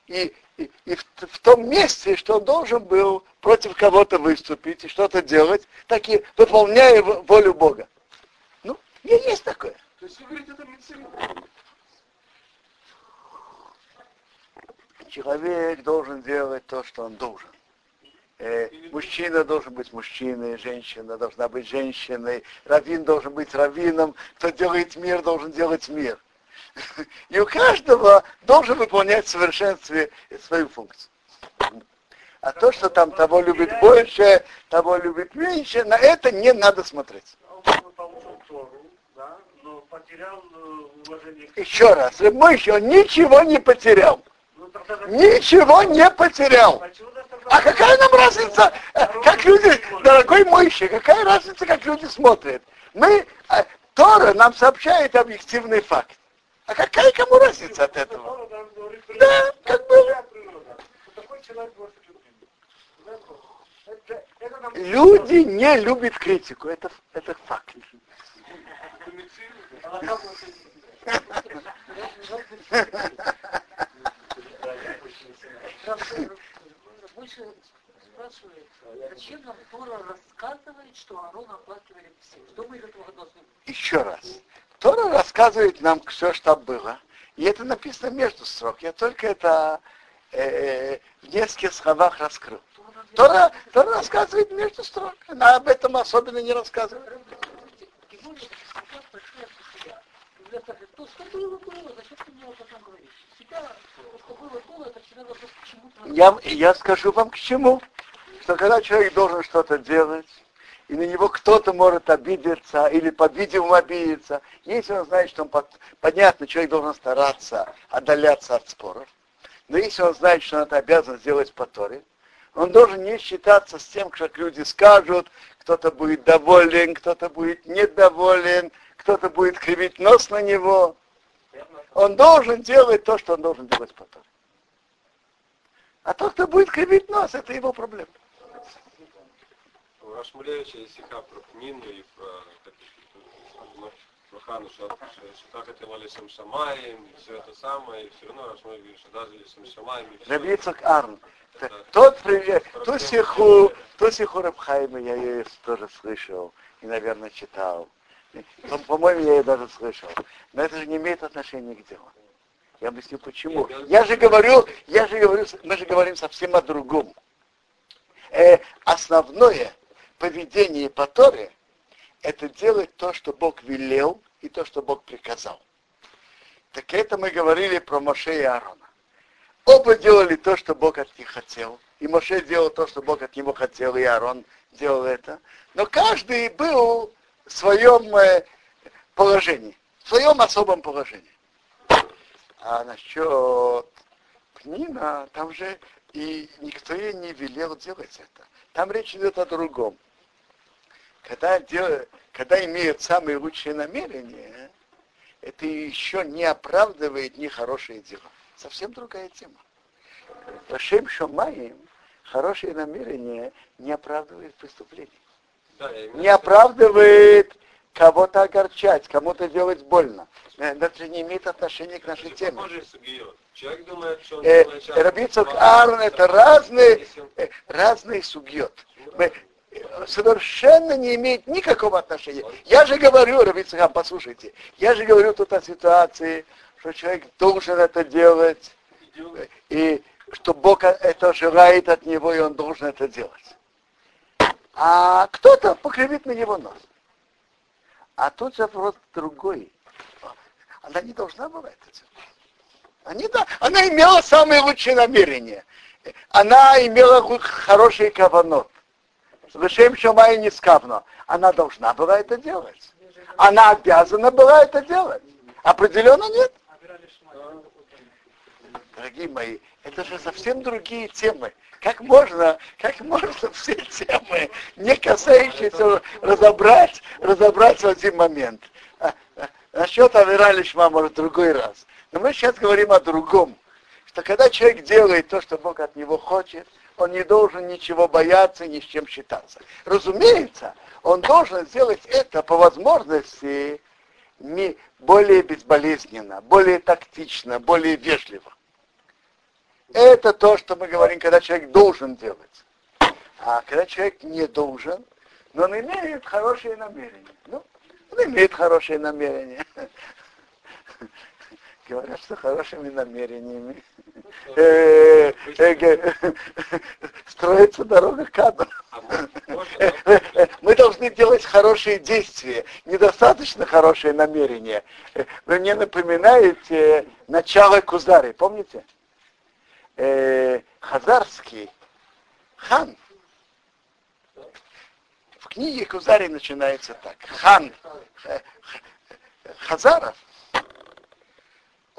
и, и, и в, в том месте, что он должен был против кого-то выступить и что-то делать, так и выполняя волю Бога. Ну, есть такое. То есть вы говорите, это мецель. Человек должен делать то, что он должен. Э, мужчина должен быть мужчиной, женщина должна быть женщиной, раввин должен быть раввином, кто делает мир, должен делать мир. И у каждого должен выполнять в совершенстве свою функцию. А то, что там того любит больше, того любит меньше, на это не надо смотреть. Еще раз, мы еще ничего не потерял. Ничего не потерял. А какая нам разница, э, как люди, дорогой мойщик, какая разница, как люди смотрят? Мы, э, Тора нам сообщает объективный факт. А какая кому разница от этого? Да, как было. Нам- Люди не любят критику, это, это факт. Больше спрашивает, зачем нам Тора рассказывает, что Аарон оплакивали все? Что мы из этого должны Еще раз. Рассказывает нам все, что было. И это написано между строк. Я только это э, в нескольких словах раскрыл. Тора, Тора рассказывает между строк. Она об этом особенно не рассказывает. Я, я скажу вам к чему. Что когда человек должен что-то делать, и на него кто-то может обидеться, или по-видимому обидеться, если он знает, что он, под- понятно, человек должен стараться отдаляться от споров, но если он знает, что он это обязан сделать по Торе, он должен не считаться с тем, как люди скажут, кто-то будет доволен, кто-то будет недоволен, кто-то будет кривить нос на него. Он должен делать то, что он должен делать по Торе. А тот, кто будет кривить нос, это его проблема. Рашмулевича есть стиха про Нину и про, про Хану, что, что, так хотела Лисам Шамаем, и все это самое, и все равно Рашмулевич говорит, что даже Лисам Шамаем, и все. Рабицак Арн. Тот привет, ту стиху, ту стиху Рабхайма я ее тоже слышал и, наверное, читал. По- По-моему, я ее даже слышал. Но это же не имеет отношения к делу. Я объясню почему. Я же говорю, я же говорю, мы же говорим совсем о другом. Э, основное поведение по Торе это делать то, что Бог велел, и то, что Бог приказал. Так это мы говорили про Моше и Аарона. Оба делали то, что Бог от них хотел. И Моше делал то, что Бог от него хотел, и Аарон делал это. Но каждый был в своем э, положении, в своем особом положении. А насчет Пнина, там же и никто ей не велел делать это. Там речь идет о другом. Когда, дел, когда имеют самые лучшие намерения, это еще не оправдывает нехорошие дела. Совсем другая тема. Вашем Шомаем хорошие намерения не оправдывает преступление. Да, не оправдывает кого-то огорчать, кому-то делать больно. Э, это не имеет отношения к нашей теме. Человек думает, что он э, Рабицок Аарон это разные, э, разные сугьет. Мы, э, совершенно не имеет никакого отношения. Я же говорю, Рабицахам, послушайте, я же говорю тут о ситуации, что человек должен это делать, и что Бог это желает от него, и он должен это делать. А кто-то покривит на него нос. А тут вопрос другой. Она не должна была это делать. Да, она имела самые лучшие намерения. Она имела хороший каванот. Зачем Шамай не скавно? Она должна была это делать. Она обязана была это делать. Определенно нет. Дорогие мои, это же совсем другие темы. Как можно, как можно все темы, не касающиеся, разобрать, разобрать в один момент. А, а, насчет Авера Лишма, может, другой раз. Но мы сейчас говорим о другом. Что когда человек делает то, что Бог от него хочет, он не должен ничего бояться, ни с чем считаться. Разумеется, он должен сделать это по возможности более безболезненно, более тактично, более вежливо. Это то, что мы говорим, когда человек должен делать. А когда человек не должен, но он имеет хорошие намерения. Ну, он имеет хорошие намерения. Говорят, что хорошими намерениями э, э, строится дорога к аду. Мы должны делать хорошие действия, недостаточно хорошие намерения. Вы мне напоминаете начало Кузари, помните? э, хазарский хан. В книге Кузари начинается так. Хан э, Хазаров,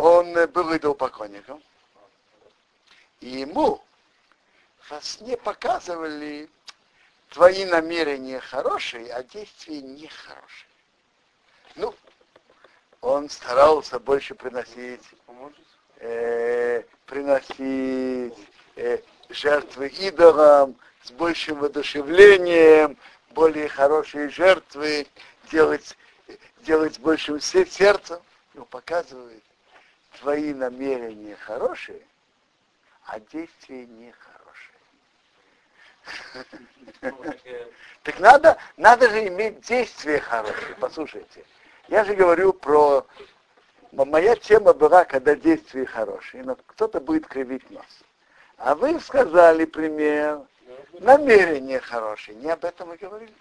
он был идолопоклонником, и ему во сне показывали твои намерения хорошие, а действия нехорошие. Ну, он старался больше приносить э, приносить э, жертвы идолам с большим воодушевлением, более хорошие жертвы, делать, делать с большим сердцем. Ну, показывает, твои намерения хорошие, а действия нехорошие. Так надо, надо же иметь действия хорошие. Послушайте, я же говорю про моя тема была, когда действия хорошие, но кто-то будет кривить нос. А вы сказали пример, намерение хорошее. Не об этом мы говорили.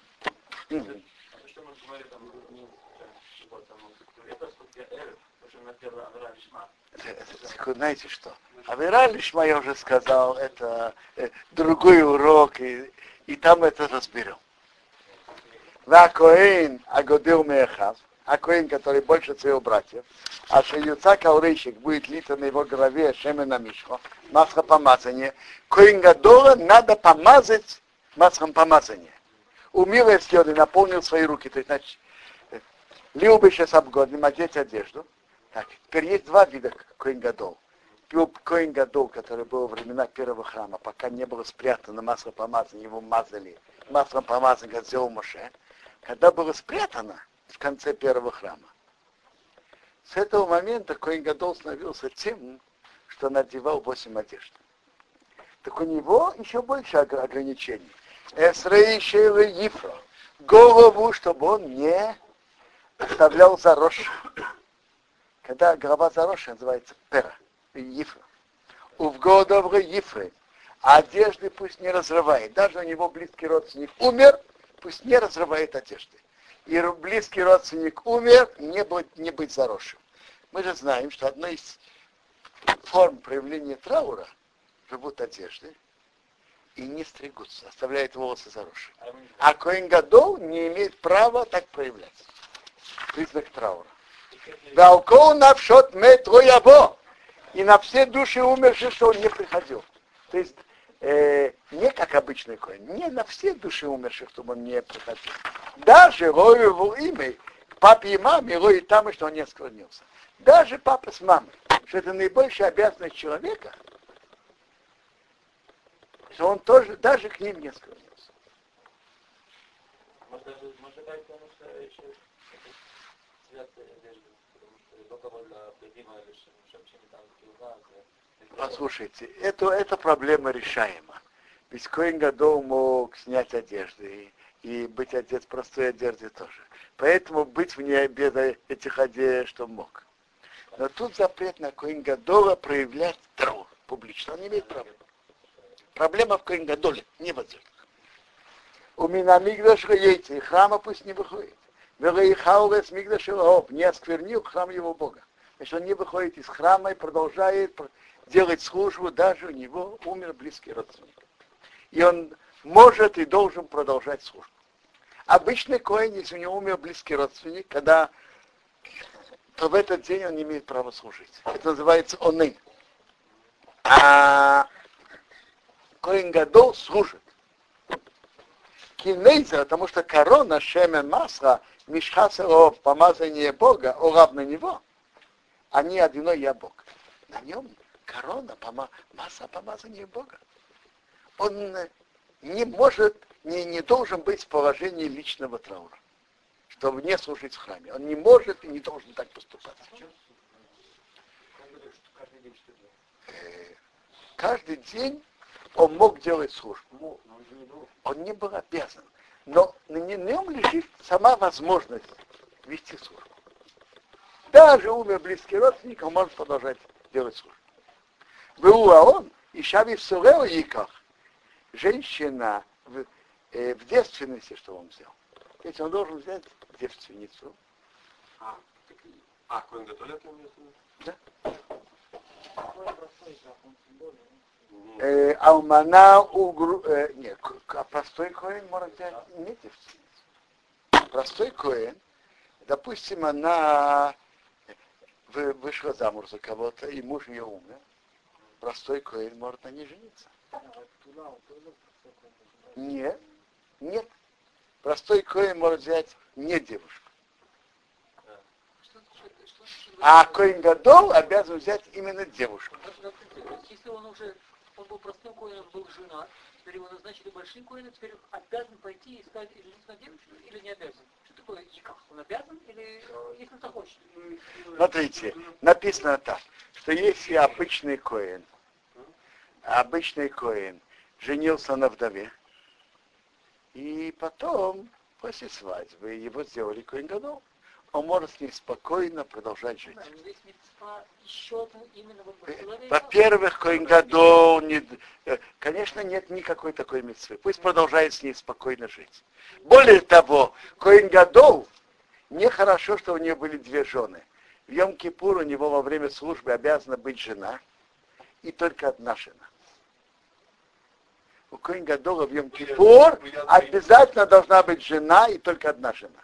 Знаете что? Авера Лишма, я уже сказал, это э, другой урок, и, и там это разберем. Вакоин Агодил Мехав а Коин, который больше своих братьев, а Шеюца Каурейщик будет литься на его голове Шемена Мишхо, масло помазания, Коин Гадола надо помазать маслом помазания. Умил Эскиоды, наполнил свои руки, то есть, значит, лил бы сейчас обгодным, одеть одежду. Так, теперь есть два вида Коин Гадол. Коин Гадол, который был во времена первого храма, пока не было спрятано масло помазания, его мазали маслом помазания, как Моше. Когда было спрятано, в конце первого храма. С этого момента Коин Гадол становился тем, что надевал восемь одежд. Так у него еще больше ограничений. Эсрейшева Ефро. Голову, чтобы он не оставлял заросшим. Когда голова заросшая, называется пера, ифра. У вгодовры ифры. А одежды пусть не разрывает. Даже у него близкий родственник умер, пусть не разрывает одежды. И близкий родственник умер, не быть, не быть заросшим. Мы же знаем, что одна из форм проявления траура живут одежды и не стригутся, оставляют волосы заросшими. А Коин Гадол не имеет права так проявляться. Признак траура. Валкоу навшот мет роябо. И на все души умерших, что он не приходил. То есть э, не как обычный коин, не на все души умерших, чтобы он не приходил. Даже Рою его имя, папе и маме, Рою и там, что он не склонился. Даже папа с мамой, что это наибольшая обязанность человека, что он тоже даже к ним не склонился. Может даже, может даже потому что еще святая одежда, потому что только для предима лишь, чтобы не там Послушайте, это, эта проблема решаема. Ведь Коин Гадол мог снять одежды и, и быть одет в простой одежде тоже. Поэтому быть вне без этих одежд он мог. Но тут запрет на Коин Гадола проявлять траур публично. Он не имеет права. Проблема в Коин Гадоле, не в одеждах. У меня мигдаш яйца, и храма пусть не выходит. Велаихаулес мигдаш не осквернил храм его Бога. Значит, он не выходит из храма и продолжает делать службу, даже у него умер близкий родственник. И он может и должен продолжать службу. Обычный коин, если у него умер близкий родственник, когда то в этот день он не имеет права служить. Это называется онын. А Коин Гадол служит. Кинейза, потому что корона Шемен Масра, Мишхаса помазание Бога, орав на него, они одиной я Бог. На нем корона, пома, масса помазания Бога. Он не может, не, не должен быть в положении личного траура, чтобы не служить в храме. Он не может и не должен так поступать. Каждый день он мог делать службу. Он не был обязан. Но на нем лежит сама возможность вести службу. Даже умер близкий родственник, он может продолжать делать службу. Был он, и Шави в Сурео Яках, женщина в, э, в девственности, что он взял. Ведь он должен взять девственницу. А, а Коэн Гадолет Да. Э, алмана угру... Э, нет, а простой коин может взять не девственницу. Простой коин, допустим, она вышла замуж за кого-то, и муж ее умер простой коин может на ней жениться. Нет, нет. Простой коин может взять не девушку. А коин Гадол обязан взять именно девушку. Если он уже, он был простым коином, был жена, теперь его назначили большим коином, теперь обязан пойти искать и жениться на девушку или не обязан? Что такое как? Он обязан или э, если он захочет? Смотрите, написано так, что если обычный коин обычный коин женился на вдове, и потом, после свадьбы, его сделали коин годов, он может с ней спокойно продолжать жить. Во-первых, коин годов, не, э, конечно, нет никакой такой мецвы. Пусть продолжает с ней спокойно жить. Более того, коин годов, нехорошо, что у нее были две жены. В Йом-Кипур у него во время службы обязана быть жена, и только одна жена у Коин Гадола в Йом-Кипур обязательно должна быть жена и только одна жена.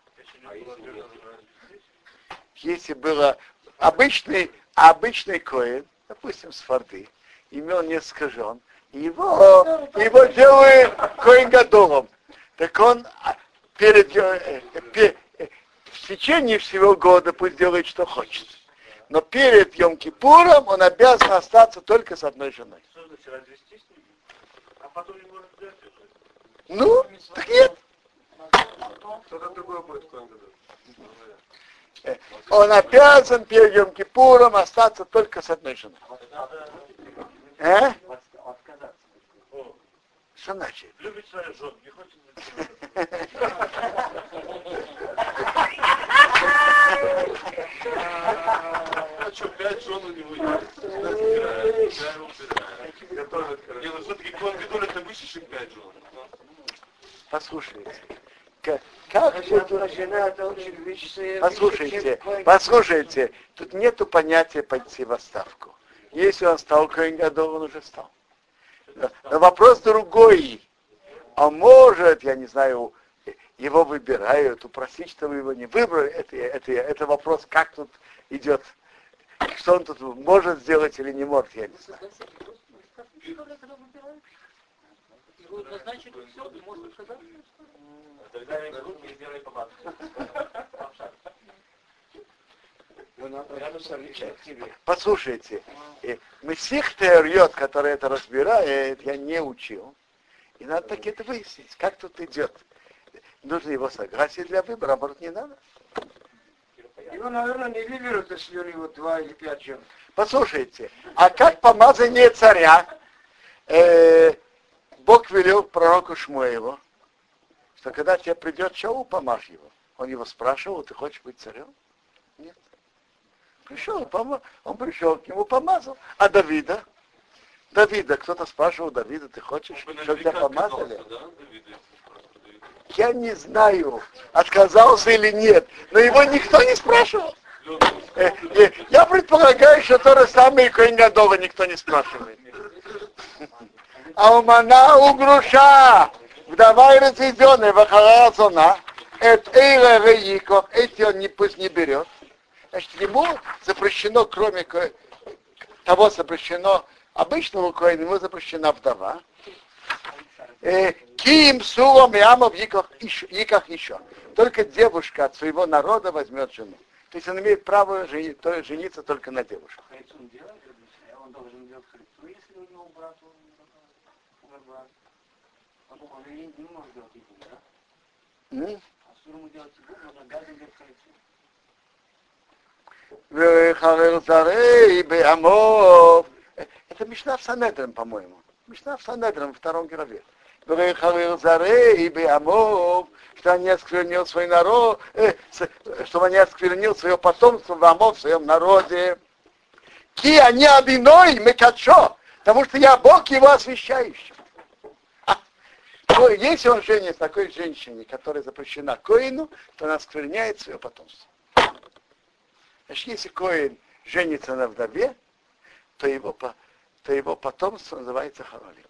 Если было обычный, обычный Коин, допустим, с Форды, имел несколько жен, его, его делают Коин Гадолом. Так он а, перед, э, э, в течение всего года пусть делает, что хочет. Но перед Йом-Кипуром он обязан остаться только с одной женой потом не может взять Ну, так нет. Что-то другое будет э, Он обязан перед Йом Кипуром остаться только с одной женой. Э? Что значит? Любит свою жену, не хочет А что, пять жен у него есть? Разбирает, я его убираю. Я тоже это Не, ну все-таки Коэн Гадоль это выше, чем пять жен. Послушайте. Как, это Послушайте, послушайте, тут нету понятия пойти в отставку. Если он стал Коэн Гадол, он уже стал. Но но вопрос другой. А может, я не знаю, его выбирают, упросить, чтобы его не выбрали, это, это, это вопрос, как тут идет, что он тут может сделать или не может, я не знаю. Его назначили, все, ты можешь отказаться. Тогда я беру и сделай помадку. Ну, надо надо совмещать тебе. Послушайте, э, мы всех теориот, которые это разбирают, я не учил. И надо так это выяснить, как тут идет. Нужно его согласие для выбора, а может не надо. Его, наверное, не выберут, если у него два или пять жен. Послушайте, а как помазание царя э, Бог велел пророку Шмуэлу, что когда тебе придет Шаул, помажь его. Он его спрашивал, ты хочешь быть царем? Нет. Пришел, пома- он пришел к нему, помазал. А Давида? Давида, кто-то спрашивал Давида, ты хочешь, чтобы тебя помазали? да, Давида? Я не знаю, отказался или нет, но его никто не спрашивал. Э, э, Я предполагаю, что то же самое и Коэн Гадола никто не спрашивает. А у груша, вдова и разведенная, вахарая зона, это эйра реиков, эти он не, пусть не берет. Значит, ему запрещено, кроме того запрещено обычному коину, ему запрещена вдова. Ким, Сулом Яках Яках еще. Только девушка от своего народа возьмет жену. То есть он имеет право жени- то- жениться только на девушке. Хайцу он должен делать если у него брат умер не, не может делать Это Мишна в Санедром, по-моему. Мишна в Санедром, во втором главе. Вехарел Зарей, Беамов, что они осквернил свой народ, э, чтобы они осквернил свое потомство в Амов, в своем народе. Ки они одиной, мекачо, потому что я Бог его освящающий. То если он женится такой женщине, которая запрещена Коину, то она оскверняет свое потомство. Значит, если Коин женится на вдове, то его, то его потомство называется Харалим.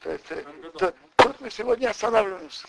То есть, э, то- тут мы сегодня останавливаемся.